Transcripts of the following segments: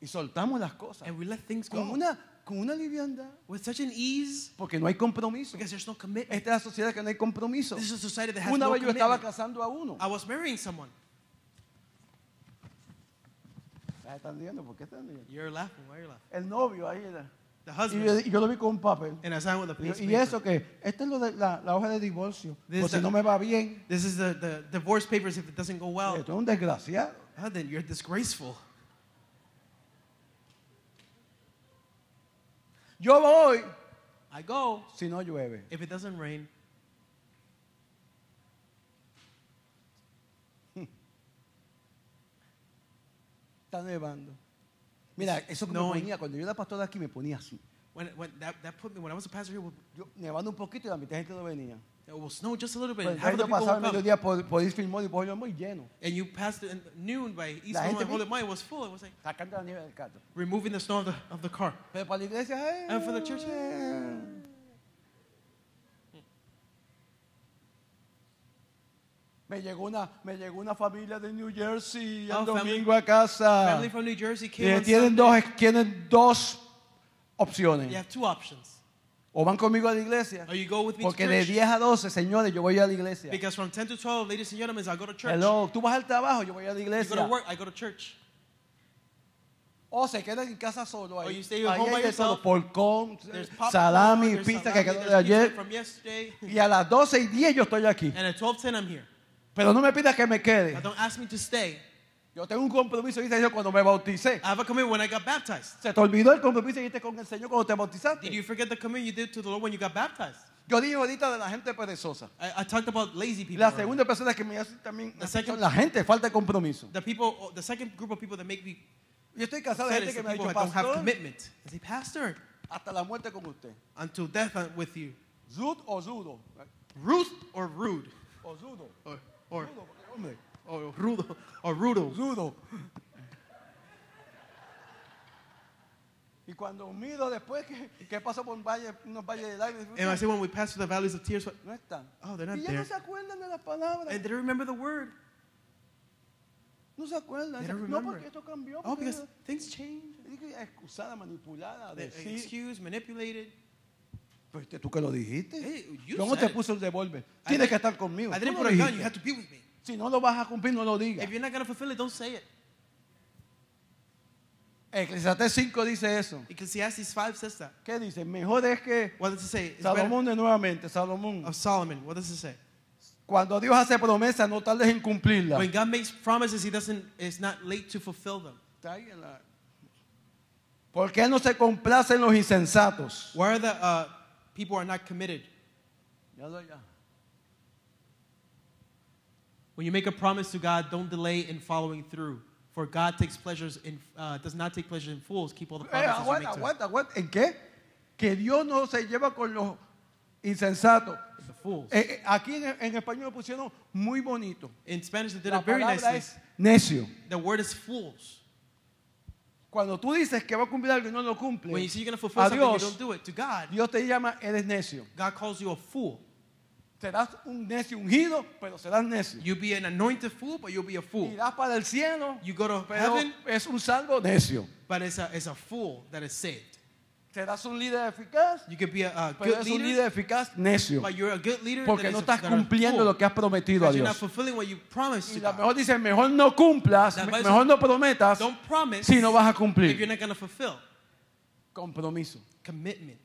y soltamos las cosas and we let things con go una, con una liviandad, with such an ease porque no hay compromiso. because there's no commitment. Esta es la sociedad que no hay compromiso. This is a society that has Una no vez yo estaba casando a uno. I was marrying someone. Ah, ¿Están riendo? ¿Por qué están riendo? You're laughing. Why are you laughing? El novio ahí era. The Y husband. yo, y yo lo vi con un papel. and I signed with a Y, piece ¿y paper. eso que Esta es lo de la, la hoja de divorcio. This Por si the- no me va bien. This is the, the divorce papers if it doesn't go well. Esto es un desgraciado. Ah, then you're disgraceful. Yo voy I go si no llueve. if it doesn't rain. Está nevando. Mira, eso que me ponía, cuando yo era pastor aquí me ponía así. When, when that, that put me, when I was a pastor here, Yo, nevando un poquito y la mitad de gente no venía. It will snow just a little bit. Pues and half the people will el come. mediodía por, por East Fillmore y muy lleno. And you passed it in noon by East La gente and vi- Holy was full. It was like Sacando la nieve del carro. removing the snow of the, of the car. Pero para la iglesia, ¡eh! And for the church, Me llegó una, me llegó una familia de New Jersey el Oh, family- domingo a casa. Family from New Jersey came Eh, on tienen, Sunday. dos, tienen dos opciones. You have two options. O van conmigo a la iglesia. Or you go with me Porque to de church. 10 a 12, señores, yo voy a la iglesia. Because from 10 to 12, ladies and gentlemen, I go to church. Hello, tú vas al trabajo, yo voy a la You go iglesia. to work, I go to church. O se quedan en casa solo ahí. Or you stay Ahí home by hay de todo, yourself. porcón, There's popcorn, salami, there's pizza salami, que quedó de ayer. from yesterday. Y a las 12 y 10 yo estoy aquí. And at 12:10, I'm here. Pero no me pidas que me quede. Now, don't ask me to stay. Yo tengo un compromiso, dice yo, cuando me bauticé. I have a commitment when I got baptized. Se te olvidó el compromiso que hiciste con el Señor cuando te Did bautizaste. you forget the commitment you did to the Lord when you got baptized? Yo dije ahorita de la gente perezosa. I, I talked about lazy people. La segunda persona que me hace también The second- son la gente, falta de compromiso. The people, the second group of people that make me Yo estoy cansado de gente que me ha dicho, don't have pastor, commitment. I say, Pastor, hasta la muerte con usted. until death with you. Zud o zudo. Ruth or rude? O zudo. Or, or, Zudo, hombre. Or rudo, or rudo. Zudo. Y cuando miro después que, que paso por un valle, unos valles de lágrimas, And I say, when we pass through the valleys of tears, no están. Oh, they're not y ya there. no se acuerdan de las palabras. and they don't remember the word. No se acuerdan. They don't No remember porque esto cambió. Oh, porque because things change. Excusada, manipulada, They decir. excuse, manipulated. Pues este, tú que lo dijiste. Hey, you said te it. puse el devolver. Tienes que estar conmigo. I didn't put a gun. You have to be with me. Si no lo vas a cumplir, no lo digas. If you're not going to fulfill it, don't say it. Eclesiastés 5 dice eso. Ecclesiastes 5 says that. ¿Qué dice? Mejor es que What does it say? It's Salomón de nuevamente, Salomón. of Solomon. What does it say? Cuando Dios hace promesa, no tardes en cumplirla. When God makes promises, He doesn't. It's not late to fulfill them. Porque Él no se complace en los insensatos. Where are the uh, people are not committed? Ya lo- ya. When you make a promise to God, don't delay in following through. For God takes pleasures in uh, does not take pleasure in fools. Keep all the Eh, promises you aguanta, make to aguanta, aguanta. ¿En qué? Que Dios no se lleva con los insensatos. the fools. Eh, eh, aquí en, en español lo pusieron muy bonito. In Spanish, they did La it very palabra nicely. es necio. The word is fools. Cuando tú dices que va a cumplir algo y no lo cumple, When you see you're going to fulfill a something, you Dios, don't do it. To God, Dios te llama, eres necio. God calls you a fool. Serás un necio ungido, pero serás necio. You'll be an anointed fool, but you'll be a fool. Irás para el cielo, You go to pero heaven, es un salvo necio. but it's a, it's a fool that is saved. Serás un líder eficaz, You could be a, a pero good es un leader, líder eficaz necio. but you're a good leader Porque that no is a, estás that are cumpliendo fool. lo que has prometido a Because you're not Dios. fulfilling what you promised Y to la God. mejor dice, mejor no cumplas, La me- Bible mejor no prometas Don't promise si no vas a if you're cumplir. not going to fulfill. Compromiso. Commitment.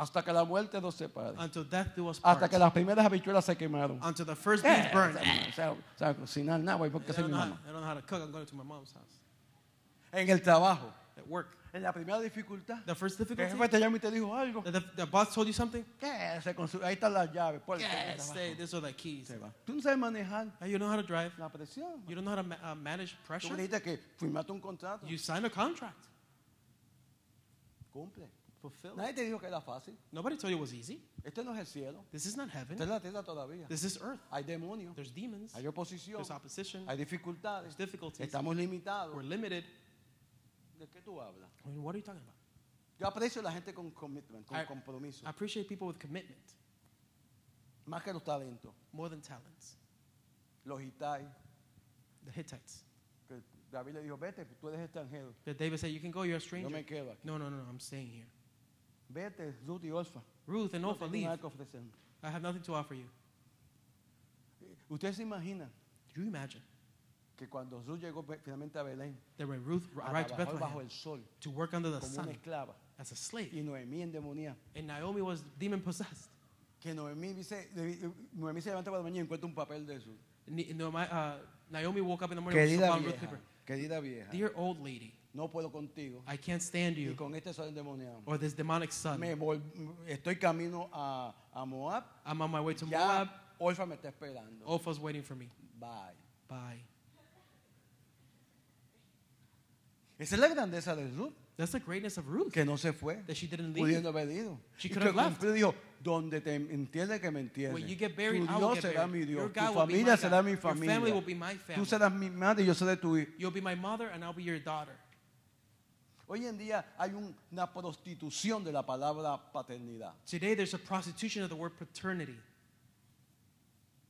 Hasta que la muerte nos separe. Until death do us Hasta part. que las primeras habichuelas se quemaron. Until the first Eh, beans burn. o sea, o sea, cocinar nada, güey, porque don't, mi know how, mamá. I don't know how to cook. I'm going to my mom's house. En el trabajo, At work. en la primera dificultad, The first que el difficulty. jefe te llama y te dijo algo. The, the, the boss told you something? Con su- ahí están las llaves. por trabajo. stay. These are the keys. Se va. Tú no sabes manejar You don't know how to drive. la presión. You don't know how to ma- uh, manage Tú pressure. me dijiste que firmaste un contrato. You signed a contract. Cumple. Fulfill. Nadie te dijo que era fácil. Nobody told you it was easy. Este no es el cielo. This is not Esta es heaven. la tierra todavía. This is earth. Hay demonios. There's demons. Hay oposición. There's opposition. Hay dificultades. There's difficulties. Estamos limitados. We're limited. ¿De qué tú hablas? I mean, what are you talking about? Yo aprecio la gente con commitment, con I- compromiso. I appreciate people with commitment Más que los talentos. more than talents. Los hitai, The Hittites. que David le dijo, vete, tú eres extranjero. That David said, You can go, you're a stranger. me quedo aquí. No, no, no, no, I'm staying here. Vete, Ruth y Orfa. Ruth and tengo leave. nada que ofrecer. I have nothing to offer you. Usted se imagina Do you imagine que cuando Ruth llegó finalmente a Belén, that when Ruth a arrived to trabajar bajo Bethlehem el sol, to work under the como una sun esclava, as a slave, y Noemí endemoniada, and Naomi was demon possessed? que Noemí dice, Noemí se levanta por la mañana y encuentra un papel de eso. Ni- no, my, uh, Naomi woke up in the morning with Querida some Ruth vieja, paper. querida vieja, Dear old lady, no puedo contigo I can't stand y you con este sol endemoniado. or this demonic son. Me vol- estoy camino a, a Moab, I'm on my way to ya Moab. Orfa me está esperando. Opha's waiting for me. Bye. Bye. Esa es la grandeza de Ruth, That's the greatness of Ruth, que no se fue, that she didn't leave. pudiendo haber ido. She could have left. dijo, donde te entiende que me entiende. When you get buried, tu I will Dios get será buried. mi Dios, Your God my familia será mi Your family will be my Tú family. serás mi madre y yo seré tu hijo. You'll be my mother and I'll be your daughter. Hoy en día hay un- una prostitución de la palabra paternidad. Today there's a prostitution of the word paternity.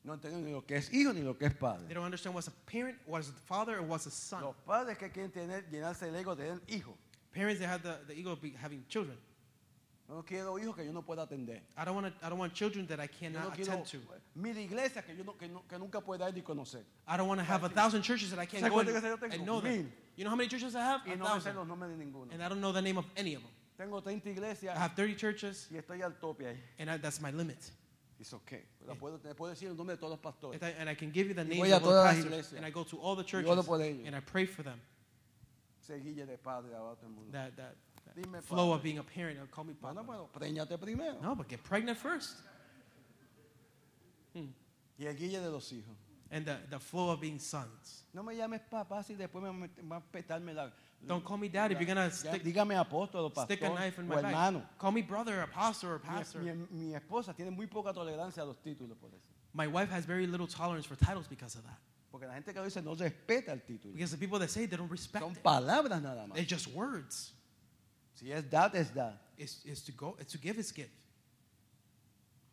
No entienden ni lo que es hijo ni lo que es padre. They don't understand what's a parent, what's a father, and what's a son. Los padres que quieren tener, llenarse el ego de tener hijos. Parents that have the, the ego of be, having children. No quiero hijos que yo no pueda atender. I don't want to. I don't want children that I Yo no cannot attend to. mil iglesias que yo no- que no- que nunca pueda ir conocer. I don't want to have a thousand churches that I can't ¿Sabe go in cuántas iglesias yo and know them. You know how many churches I have? Y A no thousand. los nombres de ninguno. And I don't know the name of any of them. Tengo 30 iglesias I have 30 churches, y estoy al tope ahí. and I, that's my limit. It's okay. Puedo, te puedo decir el nombre de todos los pastores. And I, and I can give you the Y names of all the pastors, iglesias. and I go to all the churches, oro por ellos. and I pray for them. Ese guille de padre ahora todo el mundo. That, that Dime, flow of being a parent, or call me papa. bueno, préñate primero. No, but get pregnant first. Hmm. Y el guille de los hijos. And the, the flow of being sons. No me llames papá si después me va a petarme la. Don't call me dad if you're going to stick, dígame apóstol pastor stick a knife in o my back. hermano. Call me brother, apostle, or pastor. mi- mi esposa tiene muy poca tolerancia a los títulos por eso. My wife has very little tolerance for titles because of that. Porque la gente que dice no respeta el título. Because the people that say it, they don't respect Son it. palabras nada más. It's just words. Si es dad, es dad. It's, it's to go, it's to give is give.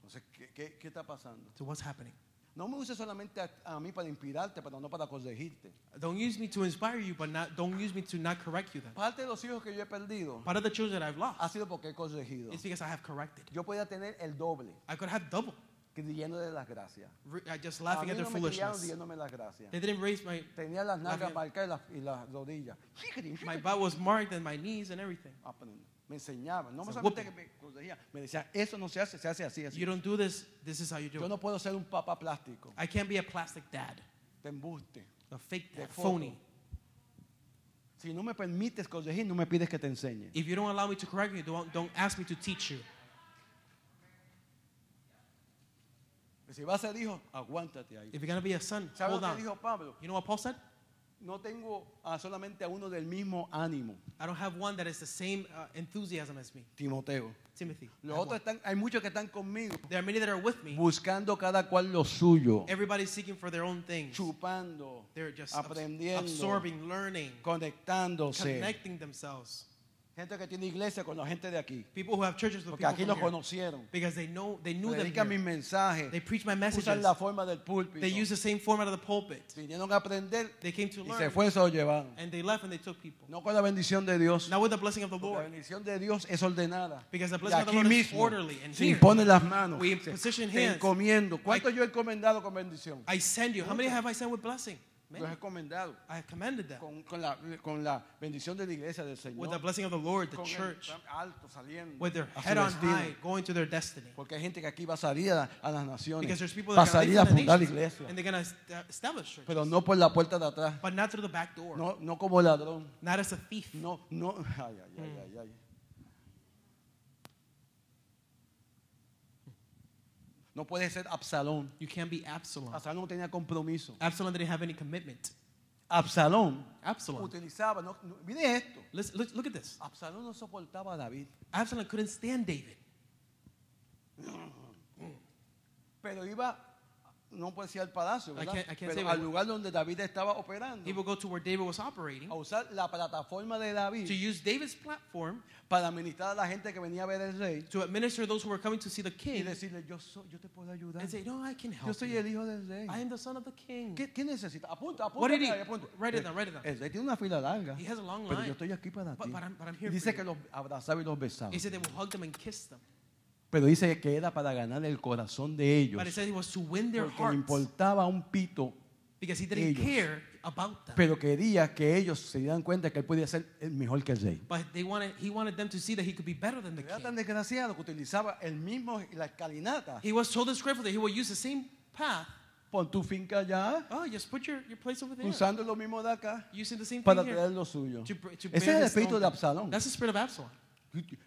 Entonces, ¿qué, qué, qué está pasando? So what's happening? No me uses solamente a, a mí para inspirarte, pero no para corregirte. Don't use me to inspire you, but not, don't use me to not correct you then. Parte de los hijos que yo he perdido Part of the children that I've lost ha sido porque he corregido. is because I have corrected. Yo podía tener el doble, I could have double. Creyendo de las gracias. I just A laughing mí at their no me foolishness. diéndome las gracias. They didn't raise my, Tenía las nalgas marcadas y las, y las rodillas. my butt was marked and my knees and everything. Ah, Me enseñaban. No a solamente que me corregían, me decían, eso no se hace, se hace así, así. You don't do this, this is how you do Yo no puedo ser un papá plástico, I can't be a plastic dad, te embuste. a fake dad, phony. Si no me permites corregir, no me pides que te enseñe. If you don't allow me to correct you, don't, don't ask me to teach you. Si vas a ser hijo, aguántate ahí. If you're going to be a son, ¿Sabes hold lo que on. dijo Pablo? You know what Paul said? No tengo a solamente a uno del mismo ánimo, I don't have one that is the same uh, enthusiasm as me. Timoteo. Timothy. I Los have otros one. están, hay muchos que están conmigo, There are many that are with me. buscando cada cual lo suyo, Everybody's seeking for their own things. chupando, They're just abs- aprendiendo, absorbing, learning, conectándose. connecting themselves. Gente que tiene iglesia con la gente de aquí, People who have churches with porque people aquí from los here. conocieron. Because they know they knew them Predican mis here. mensajes, They preach my usan messages. la forma del púlpito. They use the same format of the pulpit. Vinieron a aprender They came to y se learn. fue y se lo llevaron. And they left and they took people. No con la bendición de Dios. Not with the blessing of the Porque la Lord. bendición de Dios es ordenada. Because the Y blessing of the aquí Lord is mismo orderly. And se here, impone las manos. we se- position te hands. encomiendo. ¿Cuántos yo he encomendado con bendición? I send you. How many have I sent with blessing? Los Many. he encomendado. I have commended them. Con, con la, con la bendición de la iglesia del Señor. With the blessing of the Lord, the con el church. alto saliendo. With their head on high, going to their destiny. Porque hay gente que aquí va a salir a, a las naciones. Because there's people Va a that are salir a going to fundar iglesia. and they're going to establish churches. Pero no por la puerta de atrás. But not through the back door. No, no como ladrón. Not as a thief. No, no. Ay, ay, ay, Mm. ay, ay. No puede ser Absalón. You can't be Absalom. Absalón no tenía compromiso. Absalom didn't have any commitment. Absalón Absalom. utilizaba, no, no- mire esto. Let's, look, look at this. Absalón no soportaba a David, Absalom couldn't stand David. pero iba no puede ser al palacio, I ¿verdad? can't- I can't Pero al lugar donde David estaba operando, He would go to where David was operating a usar la plataforma de to David use David's platform para administrar a la gente que venía a ver el rey to administer those who were coming to see the y king decirle, yo, soy, yo te puedo ayudar. and say, No, I can Yo help soy you. el hijo del rey. I am the son of the king. ¿Qué, qué necesita? Apunta, apunta. What did he- ahí, apunta. write it down, write it down. El rey tiene una fila larga. He has a long Pero yo line. estoy aquí para But- ti. but I'm- but I'm Y here dice for que you. los abrazaba y los besaba. He said they will hug them and kiss them. Pero dice que era para ganar el corazón de ellos. But it said it was to win their Porque le hearts importaba un pito, because he didn't ellos. care about them. pero quería que ellos se dieran cuenta que él podía ser el mejor que el rey. But they wanted, he wanted them to see that he could be better than the Era tan king. desgraciado que utilizaba el mismo, la escalinata. He was so disgraceful that he would use the same path. Pon tu finca allá, Oh, just put your, your place over there. usando lo mismo de acá, Using the same para thing traer here. lo suyo. To, br- to Ese es bear el his espíritu own de. Absalón. That's the spirit of Absalom.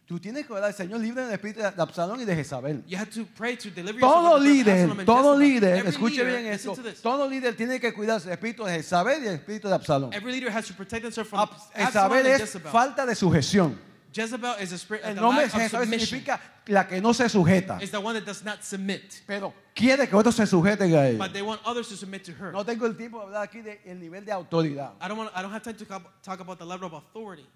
Tú, tienes que orar, Señor, libre del espíritu de Absalón y de Jezabel. Todo líder, todo líder, escuche bien this. todo líder tiene que cuidarse del espíritu de Jezabel y del espíritu de Absalón. Jezabel es falta de sujeción. Jezebel is a spirit El nombre de Jezabel significa la que no se sujeta, Is the one that does not submit. pero quiere que otros se sujeten a ella. But they want others to submit to her. No tengo el tiempo de hablar aquí del nivel de autoridad. I don't want. I don't have time to talk about the level of authority.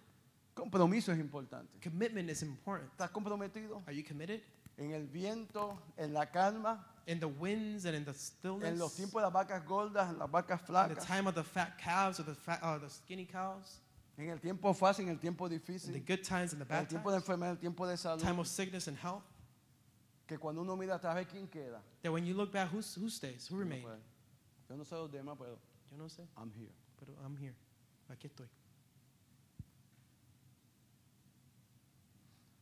Compromiso es importante. Commitment is important. ¿Estás comprometido? Are you committed? En el viento, en la calma, In the winds and in the stillness. en los tiempos de las vacas gordas, en las vacas in the flacas, time of the fat calves or the fat, uh, the skinny cows. en el tiempo fácil, en el tiempo In the difícil, good times and the en el bad tiempo de times. enfermedad, en el tiempo de salud. Time of sickness and health. Que cuando uno mira atrás, ve quién queda. That when you look back, who's, who stays? Who remains? Yo no sé los demás, pero Yo no sé, I'm here. pero I'm here. Aquí estoy.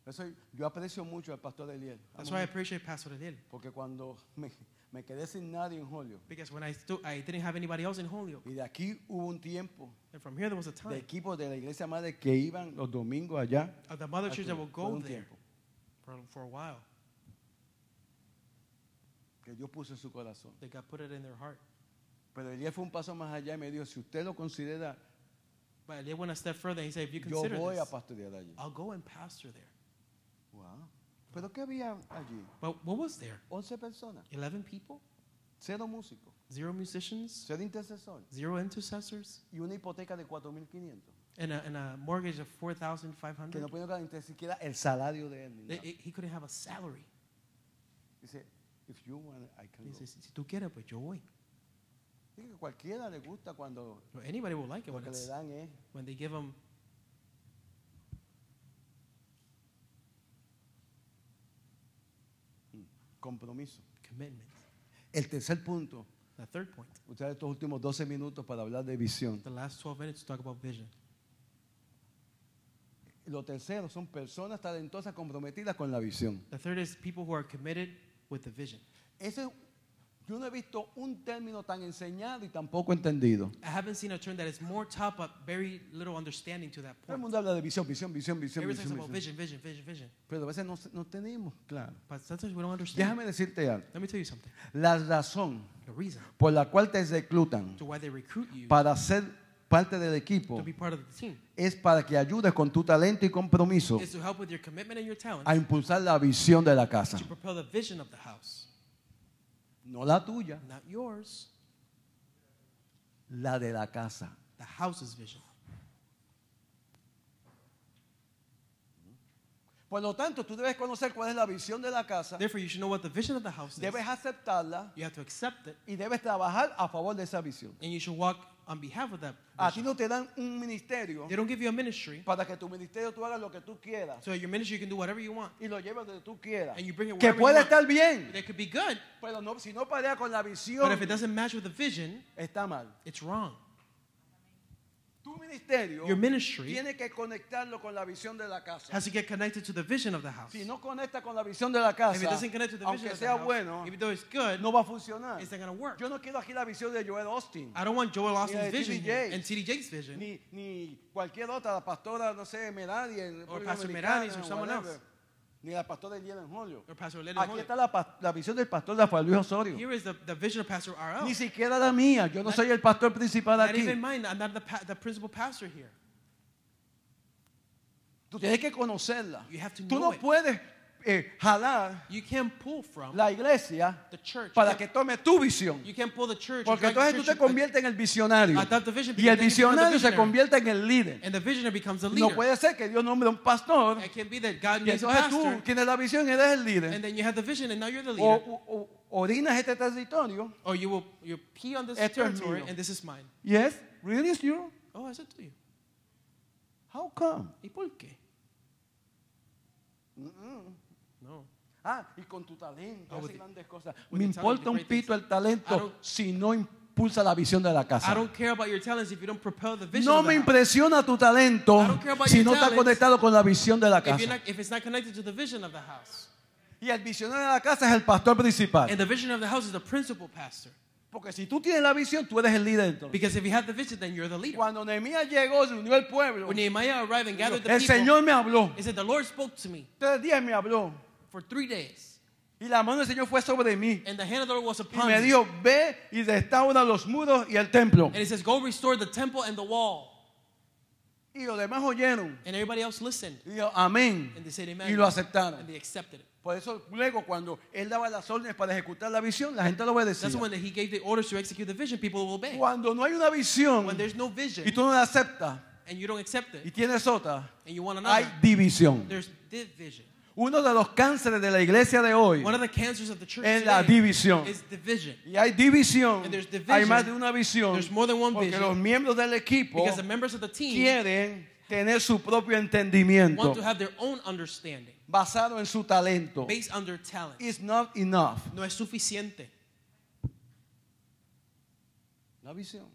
Eso yo aprecio mucho al pastor Eliel. That's why I appreciate Pastor Adel. Porque cuando me, me quedé sin nadie en Julio, Because when I, I didn't have anybody else in Holyoke. y de aquí hubo un tiempo And from here, there was a de time equipos de la iglesia madre que iban los domingos allá. of the mother a church that. Fue go un there tiempo for, for a while. que Dios puso en su corazón. They got put it in their heart. Pero Eliel fue un paso más allá y me dijo, si usted lo considera, But they went a step further. He said, if you yo consider voy a this, pastorear allí. I'll go and pastor there. Wow. ¿Pero qué había allí? But what was there? 11 personas, 11 people? cero músicos, Zero musicians? cero intercesores Zero intercessors? y una hipoteca de 4.500. And a, and a mortgage of Que 4500 no pueden ganar ni siquiera el salario de él. ni They- nada. he couldn't have a salary. Dice, if you want, I can He go. says, si tú quieres, pues yo voy. Dice que cualquiera le gusta cuando Well, anybody will like it lo when, que le it's, dan es when they give them compromiso. commitment. El tercer punto, The third point, usar estos últimos 12 minutos para hablar de visión. the last 12 minutes to talk about vision. Lo tercero son personas talentosas comprometidas con la visión. The third is people who are committed with the vision. Ese, yo no he visto un término tan enseñado y tan poco entendido. I haven't seen a term that is more top, but very little understanding to that Todo el point. mundo habla de visión, visión, visión, visión, visión, talks about visión. vision, vision, vision, vision. Pero a veces no, no tenemos claro. But sometimes we don't understand. Déjame decirte algo. Let me tell you something. La razón The reason por la cual te reclutan to why they recruit you para ser parte del equipo to be part of the team es para que ayudes con tu talento y compromiso is to help with your commitment and your talent a impulsar la visión de la casa. to propel the vision of the house. No la tuya, Not yours, la de la casa. the house's vision. Por lo tanto, tú debes conocer cuál es la visión de la casa, Therefore, you should know what the vision of the house is. debes aceptarla You have to accept it, y debes trabajar a favor de esa visión. and you should walk on behalf of that A ti no te dan un ministerio They don't give you a ministry, para que tu ministerio tú hagas lo que tú quieras so your ministry you can do whatever you want, y lo lleves donde tú quieras. and you bring it Que wherever you puede want. estar bien, They could be good, pero no, si no pelea con la visión, but if it doesn't match with the vision, está mal. it's wrong. Tu ministerio Your ministry tiene que conectarlo con la visión de la casa. has to get connected to the vision of the house. Si no conecta con la visión de la If it casa, doesn't connect to the vision aunque of the sea house, bueno, even though it's good, no va a funcionar. it's not going to work. Yo no quiero aquí la visión de Joel Austin, I don't want Joel Austin's de vision here and TD Jake's vision. ni, ni cualquier otra, la pastora, no sé, Merari, en Or República Pastor Dominicana, Meranis or someone whatever, else. Ni la pastora en Julio. Aquí está la, la visión del pastor Rafael Luis Osorio. Here is the, the vision of Pastor RL. Ni siquiera la mía. Yo no soy el pastor principal Not aquí. even mine. I'm not the, pa- the principal pastor here. Tú tienes que conocerla. You have to Tú know no it. puedes eh, jalar You can't pull from la iglesia the church. Para que tome tu visión. You can't pull the church. Porque entonces tú te conviertes en el visionario. Y el visionario se convierte en el líder. And the visionary becomes the No leader. puede ser que Dios nombre a un pastor It can't be that God y entonces tú tienes la visión y eres el líder. and then you have the vision, and now you're the O, leader. o- o- orinas este territorio. Or you will you pee on this Esto es territory, and this is mine. Yes, really is you? Oh, I said to you. How come? ¿Y por qué? No. Ah, y con tu talento, Ah, with- grandes cosas. Me importa un pito el I talento don't- si no impulsa la visión de la casa. don't care about your talents if you don't propel the vision No me impresiona tu talento si no está conectado con la visión de la casa. not, if it's not connected to the vision of the house. Y el visionario de la casa es el pastor principal. And the vision of the house is the principal pastor. Porque si tú tienes la visión, tú eres el líder entonces. Because if you have the vision, then you're the leader. Cuando Nehemías llegó, se unió al pueblo. When Nehemiah arrived and gathered the El people, Señor me habló. he said, The Lord spoke to me Tres días me habló. For three days. Y la mano del Señor fue sobre mí. And the hand of the Lord was Y upon me me. dijo, ve y restaura los muros y el templo. And he says, Go restore the temple and the wall. Y los demás oyeron. And everybody else listened. Y dijo, amén. And they said, Amen. Y lo aceptaron. And they accepted it. Por eso luego cuando él daba las órdenes para ejecutar la visión, la gente lo obedecía. That's when he gave the orders to execute the vision, people will obey. Cuando no hay una visión When there's no vision y tú no la aceptas and you don't accept y it tienes otra, and you want hay another, división. there's division. Uno de los cánceres de la iglesia de hoy One of the cancers of the church es la today división. is division. Y hay división, And there's division. hay más de una visión, There's more than one porque vision. los miembros del equipo Because the members of the team quieren tener su propio want entendimiento to have their own understanding basado en su talento. based on their talent. It's not enough. No es suficiente. La visión.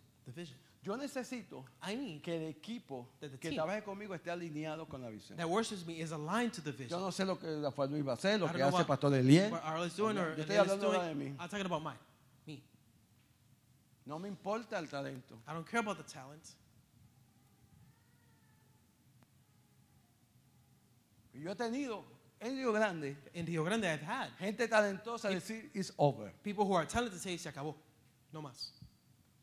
Yo necesito I need que el equipo That the que team- trabaje conmigo esté alineado con la visión. that worships me is aligned to the Yo vision. no sé lo que Rafael Luis va a hacer, lo I don't que know hace what- Pastor Eliel. What Arle's doing or Yo estoy hablando de doing. mí. I'm talking about mine. Me. No me importa el talento. I don't care about the talent. Yo he tenido en Río Grande In Rio Grande, I've had gente talentosa decir it's over. people who are talented say, se acabó. No más.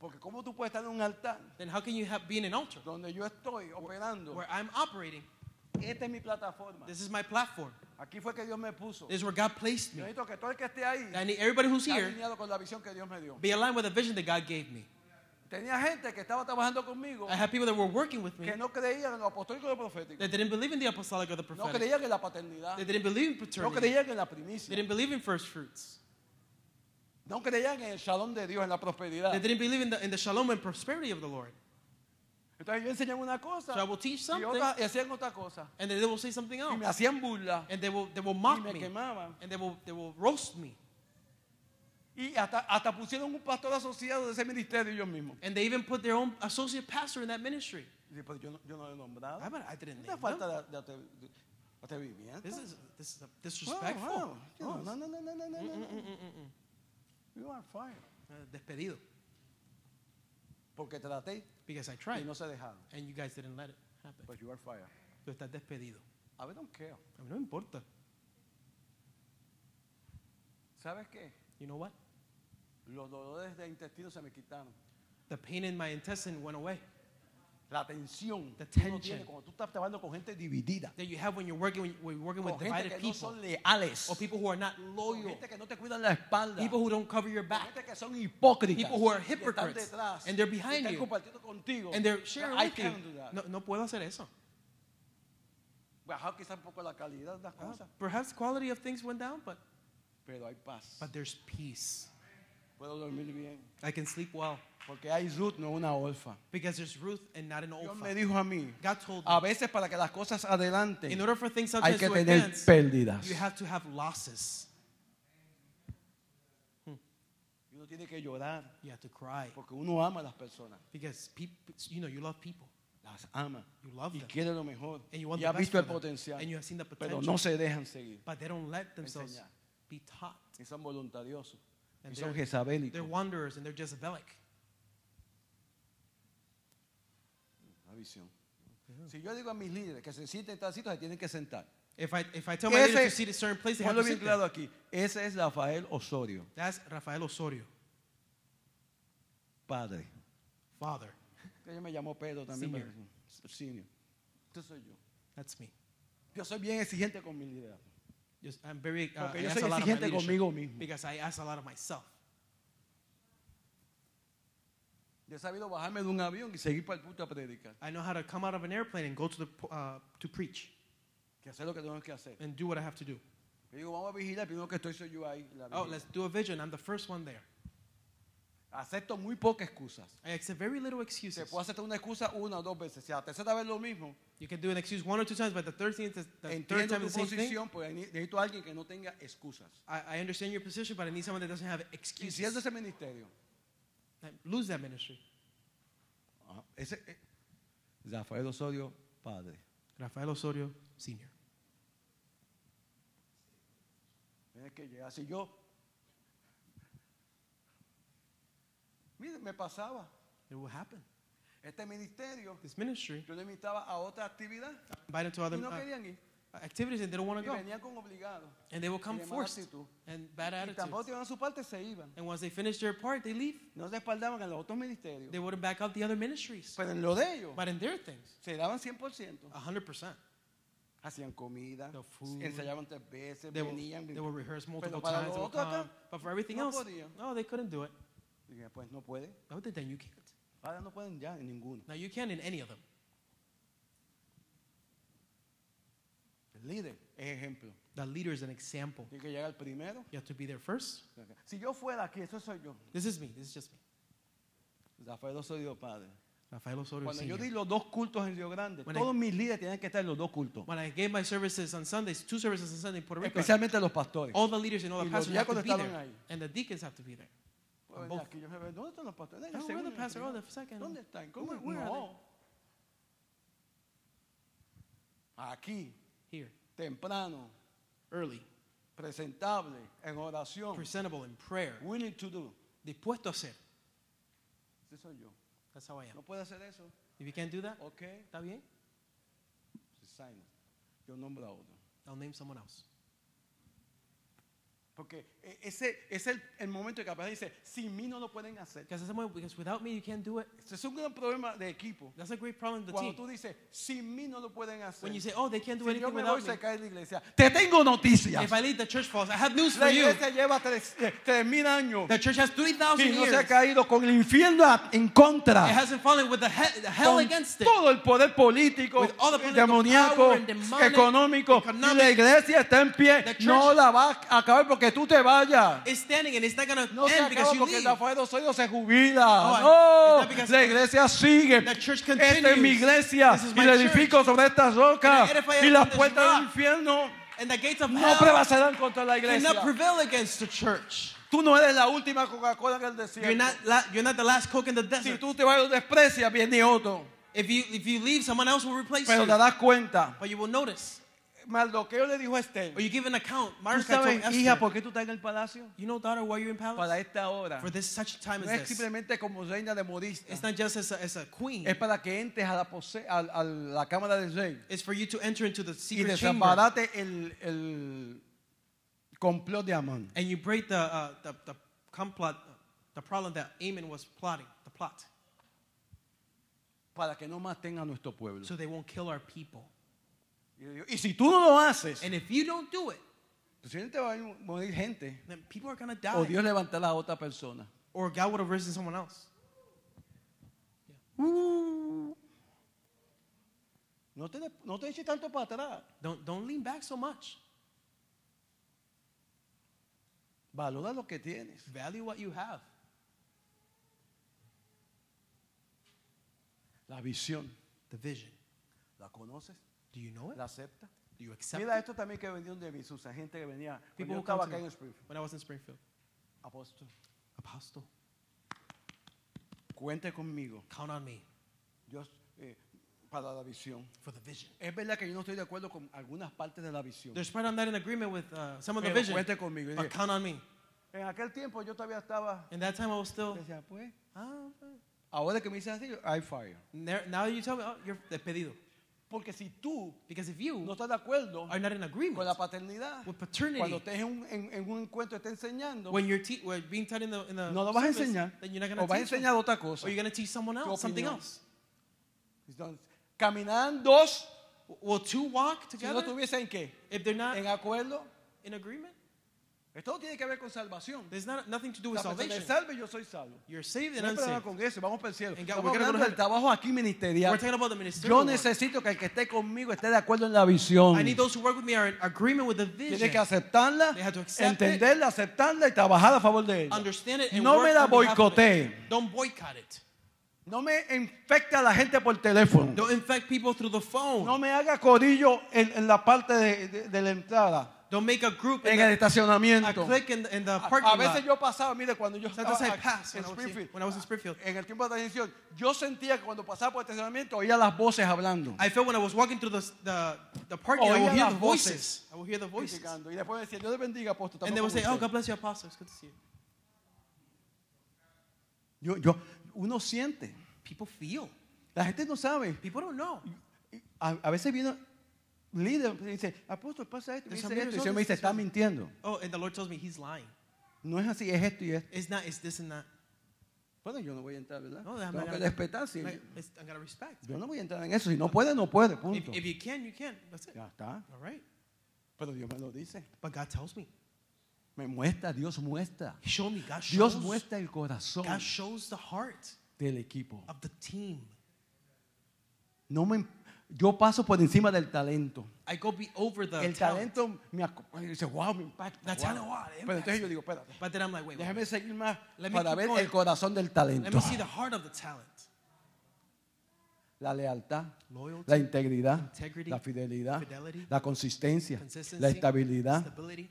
Porque cómo tú puedes estar en un altar Then how can you have, be in an altar donde yo estoy operando. where I'm operating? Esta es mi plataforma. This is my platform. Aquí fue que Dios me puso. This is where God placed me. Yo necesito que todo el que esté ahí I need everybody who's esté here alineado con la visión que Dios me dio. be aligned with the vision that God gave me. Tenía gente que estaba trabajando conmigo I had people that were working with me que no creían en lo apostólico y lo profético. that didn't believe in the apostolic or the No prophetic. creían en la paternidad. They didn't believe in No paternity. creían en la They primicia. didn't believe in first fruits. No creían en el shalom de Dios, en la prosperidad. They didn't believe in the, in the shalom and prosperity of the Lord. Entonces yo enseñaba una cosa So I will teach y, something, otra, y hacían otra cosa. and then they will say something Y me else. hacían burla And they will, they will y mock me me. quemaban. And they will, they will roast me. Y hasta, hasta pusieron un pastor asociado de ese ministerio ellos mismos. And they even put their own associate pastor in that ministry. Y digo, pero yo no, yo no lo he nombrado. I, I didn't name falta them. de, de de atrevimiento. This is, this is Wow, disrespectful. wow. Know, Oh, No, no, no, no, no, no, mm, no. mm, mm, mm, mm. You are fired. Uh, despedido. Porque traté Because I y tried. no se dejaron. And you guys didn't let it happen. But you are fired. Tú estás despedido. I don't care. A mí no me importa. ¿Sabes qué? You know what? Los dolores de intestino se me quitaron. The pain in my intestine went away. La tensión The que uno tension. cuando tú estás trabajando con gente dividida. That you have when you're working, when you're working with Con gente divided no people. son leales. Or people who are not Con loyal. gente que no te cuidan la espalda. People who don't cover your Con back. gente que son hipócritas. People who are hypocrites, detrás, and they're behind you, compartiendo contigo. And they're sharing I with you. can't do that. No, no puedo hacer eso. Bajó quizá un poco la calidad de las Uh, cosas, perhaps quality of things went down, but, pero hay paz. but there's peace. Puedo dormir bien. I can sleep well Porque hay Ruth, no una orfa. because there's Ruth and not an Dios me dijo a mí, God told a me, veces para que las cosas adelanten, in order for things hay sometimes que to tener advance, pérdidas. you have to have losses. Y uno tiene que llorar You have to cry porque uno ama a las personas. because people, you know, you love people. Las ama You love y them. quiere lo mejor. And you want Y the ha best visto for el them. potencial, And you have seen the pero potential. no se dejan seguir. But they don't let themselves Enseñar. be taught. Y son voluntariosos. Y And son they're, jezabélicos. they're wanderers and they're Jezebelic. La visión. Si yo digo a mis líderes que se sienten en tal sitio, se tienen que sentar. If I, if I tell my Ese- leaders to sit a certain place, they have Ponlo to bien sit there. claro aquí. Ese es Rafael Osorio, That's Rafael Osorio, padre. father. Ella me llamó Pedro también. Senior. pero- Senior. Este soy yo. That's me. Yo soy bien exigente con mi liderazgo. Just, I'm very, uh, Porque I yo ask soy a lot of my exigente leadership conmigo mismo. because I ask a lot of myself. Yo he sabido bajarme de un avión y seguir para el punto a predicar. I know how to come out of an airplane and go to the uh, to preach Que hacer lo que tengo que hacer. and do what I have to do. Yo digo, vamos a vigilar, primero que estoy soy yo ahí. en la Oh, vigilia. let's do a vision. I'm the first one there. Acepto muy pocas excusas. I accept very little Se excuses. puede aceptar una excusa una o dos veces. Si a la tercera vez lo mismo, You can do an excuse one or two times, but the third, thing, the third entiendo time tu is the same thing. posición, pues ne- necesito a alguien que no tenga excusas. I, I understand your position, but I need someone that doesn't have Y si es de excuses. ese ministerio, Lose that ministry. ese, eh, Rafael Osorio, padre. Rafael Osorio, Sr. Tienes que llegar. Si yo, mire, me pasaba. It will happen. Este ministerio, This ministry, yo le invitaba a otra actividad invited to y other no uh, querían ir. Activities and they don't want to go. venían con obligado. And they will come y de mala forced actitud. and bad Y attitudes. tampoco su parte, se iban. And once they finish their part, they leave. No se espaldaban en los otros ministerios. They wouldn't back up the other ministries. Pero en lo de ellos, But in their things, se daban 100%. 100%. Hacían comida, The food. ensayaban tres veces, They will, venían. they will rehearse multiple para times. lo They will otro acá, come. But for everything no else, podían. no, they couldn't do it. Y dije, pues no puede. No, then you can't. Ahora no pueden ya en ninguno. Now you can't in any of them. Líder es ejemplo. The leader is an example. Tiene que llegar primero. You have to be there first. Si yo fuera aquí, eso soy yo. This is me. This is just me. Rafael Osorio Padre. Rafael Osorio Cuando yo Sr. di los dos cultos en Río Grande, When I- todos mis líderes tienen que estar en los dos cultos. When I gave my services on Sundays, two services on Sunday in Puerto Rico, Especialmente los pastores. all the leaders and all the pastors have to be there. ahí. And the deacons have to be there. Pues, both. aquí yo me ¿Dónde están los pastores? En el where the el? Oh, the second. ¿Dónde están? ¿Cómo? Where- where no. Aquí, Here, temprano, early, presentable, en oración. presentable in prayer, Willing to do. dispuesto a hacer. Ese soy yo. That's how I am. ¿No puede hacer eso? If you can't do that, Ok. está bien. Yo nombro a otro. I'll name someone else. Porque e- ese es el, el momento en que capaz dice, sin mí no lo pueden hacer. Because, someone, because without me, you can't do it. Ese es un gran problema de equipo. That's a great problem the Cuando team. tú dices, sin mí no lo pueden hacer. When you say, oh, they can't do si yo anything me voy, without me. se cae la iglesia. Te tengo noticias. If I leave, the church falls. I have news La for you. iglesia lleva tres eh, tres mil años The church has 3,000 y no years. se ha caído con el infierno en It contra. hasn't fallen with the, he- the hell Con against it. todo el poder político, With all the political demoníaco, power and demonic, económico. Y la iglesia está en pie. No la va a acabar porque tú te vayas. It's standing and it's not to No se end acaba because you porque leave. Rafael Osorio se jubila. No, because- la iglesia sigue. The church Esta es mi continues. iglesia y la edifico sobre estas rocas. Y las puertas del infierno And the gates of no hell prevalecerán contra la iglesia. cannot prevail against the church. Tú no eres la última Coca-Cola en el You're desierto. not, la, you're not the last coke in the Si desert. tú te vas desprecias, viene otro. If you, if you leave, someone else will replace Pero you. te das cuenta. But you will notice. Mardoqueo le dijo a Esther, Or you give an account. ¿tú Mordecai told sabes, hija, Esther, por qué tú estás en el palacio? you know, daughter, why you're in palace? Para esta hora. For this such time No as es this. simplemente como reina de modista. It's not just as a, as a queen. Es para que entres a la, pose- a, a la cámara del rey It's for you to enter into the y secret chamber. desaparate el, el complot de Amán. And you break the, uh, the, the complot, the problem that Amon was plotting, the plot. Para que no maten a nuestro pueblo. So they won't kill our people. Y, si tú no lo haces, And if you don't do it, posiblemente va a morir gente. then people are going to die. O Dios levantará a otra persona. Or God would have risen someone else. No te, no te eches tanto para atrás. Don't, don't lean back so much. Valora lo que tienes. Value what you have. La visión. The vision. ¿La conoces? Do you know it? ¿La aceptas? Do you accept Mira it? esto también que vendieron de Jesús. Hay gente que venía. Cuando People yo who come estaba to acá en me Springfield. when I was in Springfield. Apóstol, Apostle, cuente conmigo. count on me Dios, eh, para la visión. for the vision. Es verdad que yo no estoy de acuerdo con algunas partes de la visión. There's part I'm not in agreement with uh, some of the Pero vision, cuente conmigo. Y but dije, count on me. En aquel tiempo yo todavía estaba. In that time, I was still. Decía, pues, Ah, ahora que me dice así, I fire. now now you tell me, oh, you're despedido. Porque si tú Because if you no estás de acuerdo are not in agreement con la paternidad, with paternity, cuando estés en un, en, en un encuentro esté enseñando, when you're te- when being taught in the in the no lo vas a service, enseñar. then you're not O going vas a to teach them. enseñar otra cosa. or you're going to teach someone else something opinión. else. Entonces, caminarán dos, Will two walk si no together estuviesen en qué? if they're not En acuerdo, in agreement? Esto no tiene que ver con salvación. There's not, nothing to do with La persona salvation. es salva y yo soy salvo. You're saved No and hay problema unsaved. con eso, vamos para el cielo. And God, Estamos we're gonna go hablando to del trabajo aquí ministerial. We're talking about the Yo ministerial work. necesito que el que esté conmigo esté de acuerdo en la visión. I need those who work with me are in agreement with the Tiene vision. que aceptarla, They have to accept entenderla, aceptarla y trabajar a favor de ella. Understand it and No work me la on behalf of it. boicotee. Don't boycott it. No me infecte a la gente por teléfono. Don't infect people through the phone. No me haga corillo en, en la parte de, de- de la entrada, Don't make a group in en el estacionamiento. click in, the- in the A, parking a veces lot. yo pasaba, mire, cuando yo estaba I en when I, was in, Springfield, when I was in Springfield. en el tiempo de transición, yo sentía que cuando pasaba por el estacionamiento oía las voces hablando. I felt when I was walking through the, the, the parking, I Oía will hear las the voices. I will hear the voices. Y después decía, Dios le bendiga, apóstol. And they would say, oh, usted". God bless you, Apostle. It's good to see you. yo, yo, uno siente. People feel. La gente no sabe. People don't know. A, a veces viene líder dice, apóstol, pasa esto, dice esto. Y el Señor oh, me dice, está mintiendo. Oh, and the Lord tells me he's lying. No es así, es esto y esto. It's not, it's this and that. Bueno, yo no voy a entrar, ¿verdad? No, Tengo not que gonna- respetar. Si, Like, respect. yo no voy a entrar en eso. Si no puede, no puede, If, punto. if you can, you can. That's it. Ya está. All right. Pero Dios me lo dice. But God tells me. Me muestra, Dios muestra. Show me. God shows. Dios muestra el corazón God shows the heart del equipo. of the team. No me, yo paso por encima del talento. I go be over the El talent. talento me dice, wow, me impacta. That's wow". what, it Pero entonces yo digo, espérate, But then I'm like, wait, wait, déjame seguir más Let para ver going. el corazón del let talento. me see the heart of the talent. La lealtad, Loyalty, la integridad, Integrity, la fidelidad, fidelity, la consistencia, la estabilidad, stability,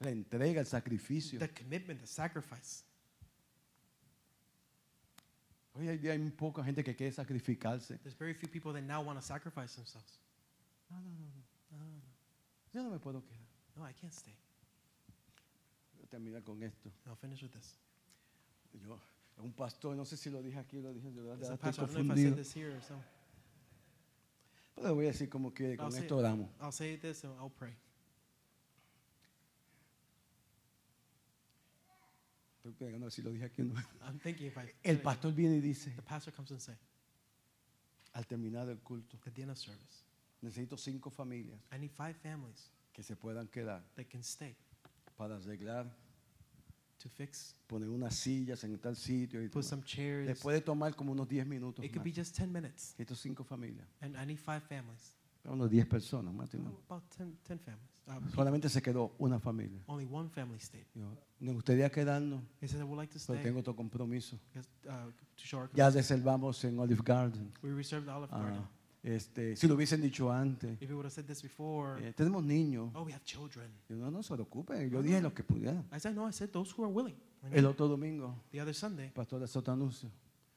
la entrega, el sacrificio. the commitment, the sacrifice. Hoy hay día hay poca gente que quiere sacrificarse. There's very few people that now want to sacrifice themselves. Yo no me puedo quedar. No, I can't stay. Voy a terminar con esto. I'll finish with this. Yo, un pastor, no sé si lo dije aquí, lo dije, yo verdad estoy pastor, confundido. Pero voy a decir como quiere, I'll con say, esto oramos. I'll say this and I'll pray. Estoy pegando a ver si lo dije aquí o no. I'm thinking if I El pastor viene y dice, the pastor comes and say, al terminar el culto, at the end of service, necesito cinco familias I need five families que se puedan quedar that can stay para arreglar, to fix, poner unas sillas en tal sitio. Y put some chairs. Les puede tomar como unos 10 minutos. It could be just 10 minutes. Estos cinco familias, And I need five families. Unos 10 personas. Oh, about 10, 10 families. Uh. Solamente se quedó una familia. Only one family stayed. Yo, me gustaría quedarnos, said, I would like to pero stay tengo otro compromiso. because, uh, to show our Ya commitment. reservamos en Olive Garden. We reserved the Olive Garden. Ah, este, si lo hubiesen dicho antes. If we would have said this before, Eh, tenemos niños. oh, we have children. Yo, no, no se preocupen. Yo dije lo que pudiera. I said, no, I said those who are willing. El otro domingo, The other Sunday, pastor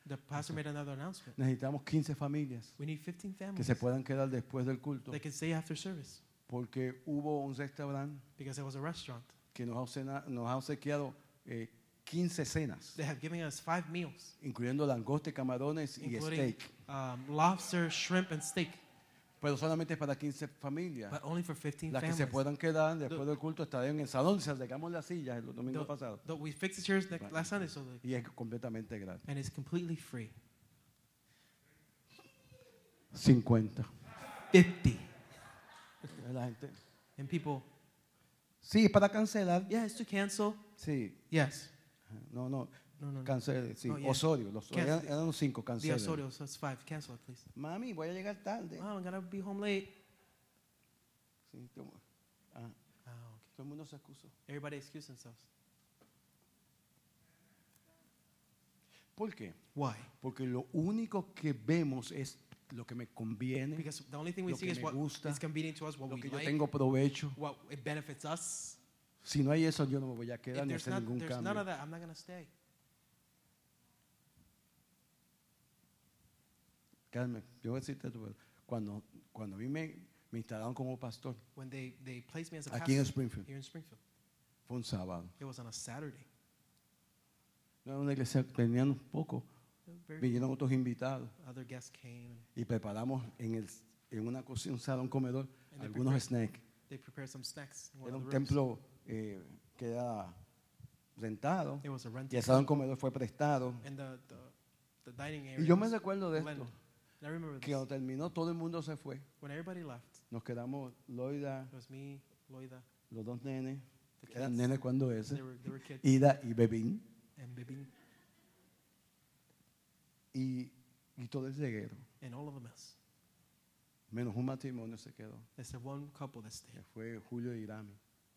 the pastor made another announcement. necesitamos 15 familias We need 15 que families se puedan quedar después del culto. that can stay after service Porque hubo un restaurante because there was a restaurant. que nos ha, obsena- nos ha obsequiado eh, 15 cenas, They have given us five meals, incluyendo langosta, camarones y steak. um, lobster, shrimp, and steak, Pero solamente para 15 familias. but only for 15 Las que families. se puedan quedar después del culto estarán en el salón. Se arreglamos las sillas el domingo The- pasado. the- we fixed the chairs next, Right. last Sunday, so the, Y es completamente gratis. and it's completely free. 50. 50. La gente. And people, Sí, para cancelar. yeah, it's to cancel. Sí. Yes. No, no. No, no, no. Cancele. Sí. No, yeah. Osorio. Los, Cancel. eran, eran cinco. The. Osorio, so it's five. Cancel it, please. Mami, voy a llegar tarde. Oh, I'm gonna be home late. Sí, como- ah, Oh, okay. todo el mundo se excusó. Everybody excuse themselves. ¿Por qué? Why? Porque lo único que vemos es lo que me conviene, Because the only thing we Lo see que is me what gusta, is convenient to us, what lo we que yo like, tengo provecho. what it benefits us. Si no hay eso, yo no me voy a If quedar ni there's, hacer not, ningún there's none cambio. of that, I'm not gonna stay. Carmen, yo voy a decirte cuando, cuando a mí me, me instalaron como pastor When they, they placed me as a aquí en pastor Springfield, here in Springfield, fue un sábado. it was on a Saturday. Era una iglesia, tenían un poco, Very vinieron otros invitados other guests came and y preparamos en, el, en una cocina, un salón comedor, And they algunos prepared- snacks. they prepared some snacks in one Era of un the rooms. templo eh, que era rentado It was a y rented el salón comedor fue prestado. and the, the, the dining area. Y yo me was recuerdo de esto. And I remember que this. cuando terminó todo el mundo se fue. When everybody left, Nos quedamos Loida, it was me, Loida, los dos nenes, the eran kids. nenes cuando ese, They were, they were kids. Ida y Bebín, And Bibin. y, y todo el reguero. And all of the mess. Menos un matrimonio se quedó, There's the one couple that que stayed. fue Julio y Irami.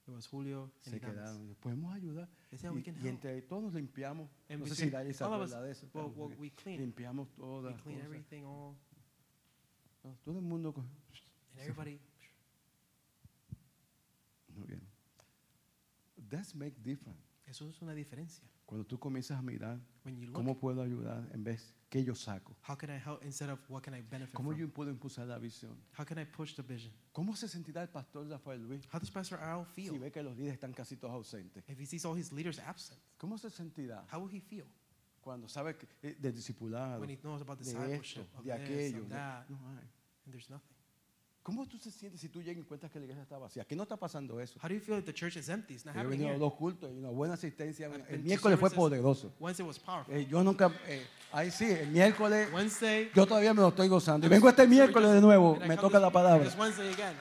It was Julio and Se quedaron. Podemos ayudar. They said, "We Y, can y help." entre todos limpiamos. And no sé si Dari se all of us, acuerda de eso. well, pero well, we clean. limpiamos todas We las clean cosas. everything all. No, Todo el mundo. con- And everybody, Muy bien. That's make difference. eso es una diferencia. Cuando tú comienzas a mirar When you look, cómo puedo ayudar en vez que yo saco. how can I help instead of what can I benefit ¿Cómo from? yo puedo impulsar la visión? How can I push the vision? ¿Cómo se sentirá el pastor Rafael Luis How does Pastor Al si feel ve que los líderes están casi todos ausentes? if he sees all his leaders absent? ¿Cómo se sentirá How will he feel cuando sabe que, eh, de discipulado, when he knows about de discipleship, esto, of de this, aquello? of de- that, no hay. and there's nothing? ¿Cómo tú se sientes si tú llegas y que la iglesia está vacía? Aquí no está pasando eso. How do you feel if the church is empty? It's not Yo he happening venido a here. dos cultos y una buena asistencia. El miércoles fue services. poderoso. Wednesday was powerful. Eh, yo nunca, eh, ahí sí, el miércoles, Wednesday, yo todavía me lo estoy gozando. Y vengo este miércoles de nuevo, and I me come toca this- la palabra. This Wednesday again.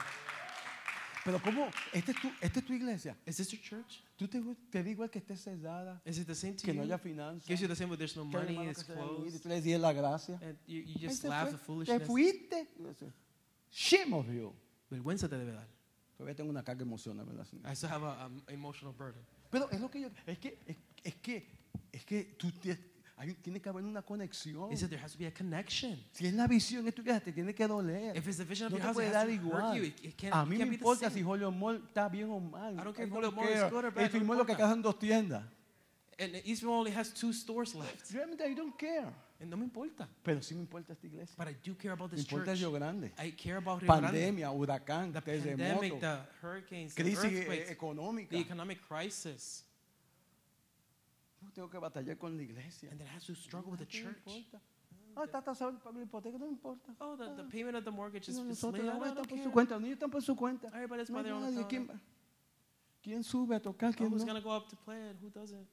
Pero ¿cómo? ¿Esta es tu, esta es tu iglesia? Is this your church? ¿Tú te, te digo el que esté cerrada? Is it the same to Que no you? haya finanzas. Gives you the same, but there's no que hay money, it's se y tú dices la gracia. and you, you Él just se laugh fue. Te foolishness. fuiste. Y yo decía, Shame of you. Vergüenza te debe dar. Todavía tengo una carga emocional, ¿verdad? I still have an emotional burden. Pero es lo que yo, es que, es, es que, es que tú te- hay- tiene que haber una conexión. Is that there has to be a connection. Si es la visión de tu casa, te tiene que doler. If it's the vision of No your house, puede it dar has to hurt igual. you. It, it can't, A it mí me can't be the importa si Julio Mall está bien o mal. I don't care if Julio Mall is good or bad, no Mall lo que importa. quedan dos tiendas. And Israel only has two stores left. Realmente I don't care. And no me importa. Pero sí me importa esta iglesia. But I do care about Me this importa el church. Grande. I care about Rio Grande. Huracán, The terremoto, pandemic, the hurricanes, the crisis earthquakes, económica. the economic crisis. No tengo que batallar con la iglesia. And then has to struggle with the ¿Qué me church. importa? Ah, está tasado el pago de la hipoteca, no me importa. Oh, the, the payment of the mortgage is No, nosotros no, don't están por su cuenta, los niños están por su cuenta. Everybody's No by their own account. ¿Quién, sube a tocar? Oh, ¿Quién who's going to go up to play it? Who doesn't?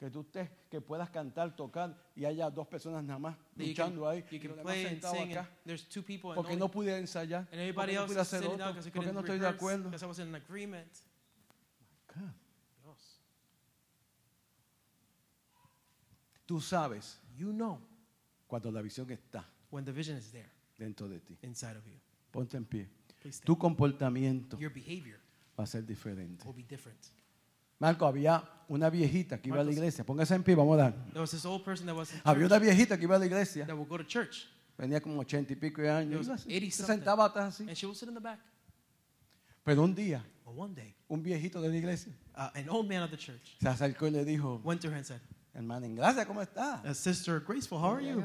Que tú estés, que puedas cantar, tocar y haya dos personas nada más luchando ahí y. And acá. there's two people and, Porque no pude ensayar. Porque no pude hacer otro. Porque no estoy de acuerdo. Tú sabes You know cuando la visión está when the vision is there dentro de ti. inside of you. Ponte en pie. Tu comportamiento Your behavior va a ser diferente. will be different. Marco, había una viejita que iba a la iglesia. Póngase en pie, vamos a dar. There was this old person that was in Había church una viejita que iba a la iglesia. that would go to church, Venía como ochenta y pico de años. was Iba así, 80 Se something. sentaba atrás así. and she would sit in the back. Pero un día, one day, un viejito de la iglesia uh, an old man of the church se acercó y le dijo, went to her and said, hermana, en gracia, ¿cómo está? uh, Sister Graceful, how are you?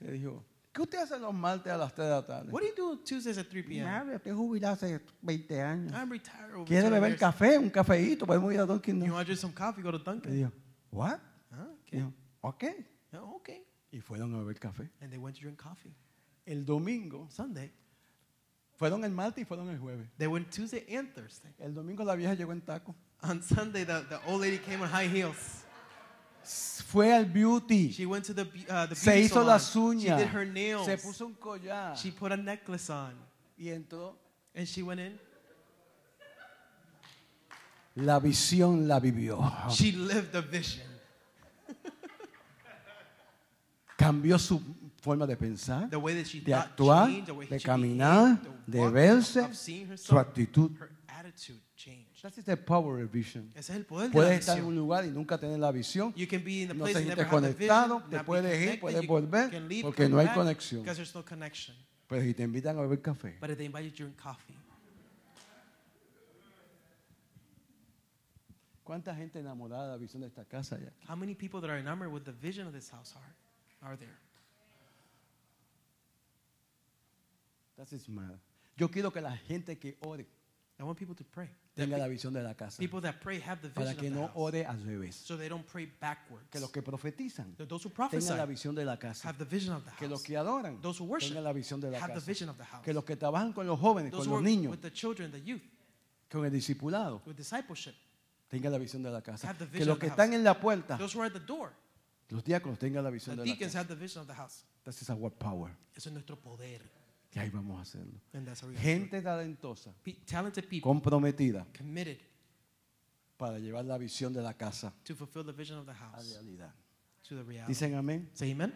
Le dijo, ¿qué usted hace los martes a las 3 de la tarde? What do you do Tuesdays at 3 p.m.? Madre, estoy jubilado hace 20 años. I'm retired. over ¿Quiere 20 beber years. café? Un cafeíto, podemos ir a Dunkin' You want to drink some coffee? Go to Dunkin'. dijo, ¿what? Huh? Okay. Dijo, ok. Oh, okay. Y fueron a beber café. And they went to drink coffee. El domingo, Sunday, fueron el martes y fueron el jueves. they went Tuesday and Thursday. El domingo la vieja llegó en taco. On Sunday, the, the old lady came on high heels. Fue al beauty. She went to the, uh, the Se hizo salon. las She uñas. did her nails. Se puso un collar. She put a necklace on. Y entró. And she went in. La visión la vivió. She lived the vision. Cambió su forma de pensar, The way that she de actuar, changed, the way de she caminar, behaved, de verse, su actitud. her attitude changed. That is the power of vision. Ese es el poder de la Puedes estar en un lugar y nunca tener la visión. You can be in the No place te and sientes never have the conectado, vision, te not be puedes ir, connected, puedes you volver, can leave, porque come no hay back, conexión. Because there's no connection. Pero si te invitan a beber café, But if they invite you to drink coffee, ¿cuánta gente enamorada de la visión de esta casa hay aquí? how many people that are enamored with the vision of this house are, are there? That is mad. Yo quiero que la gente que ore I want people to pray tenga la visión de la casa. People that pray have the vision Para que no ore al revés. So they don't pray backwards. Que los que profetizan tengan la visión de la casa. have the vision of the Que los que adoran tengan la visión de la have the casa. vision of the house. Que los que trabajan con los jóvenes, Those con los niños, with the children, the youth, con el discipulado, tengan la visión de la casa. Have the Que los que the están en la puerta, those who are at the door, los diáconos tengan la visión the de la casa. have the vision of the house. That's our power. Eso es nuestro poder. Y ahí vamos a hacerlo. Gente talentosa, talented people, comprometida, para llevar la visión de la casa a realidad. ¿Dicen amén? Say amen.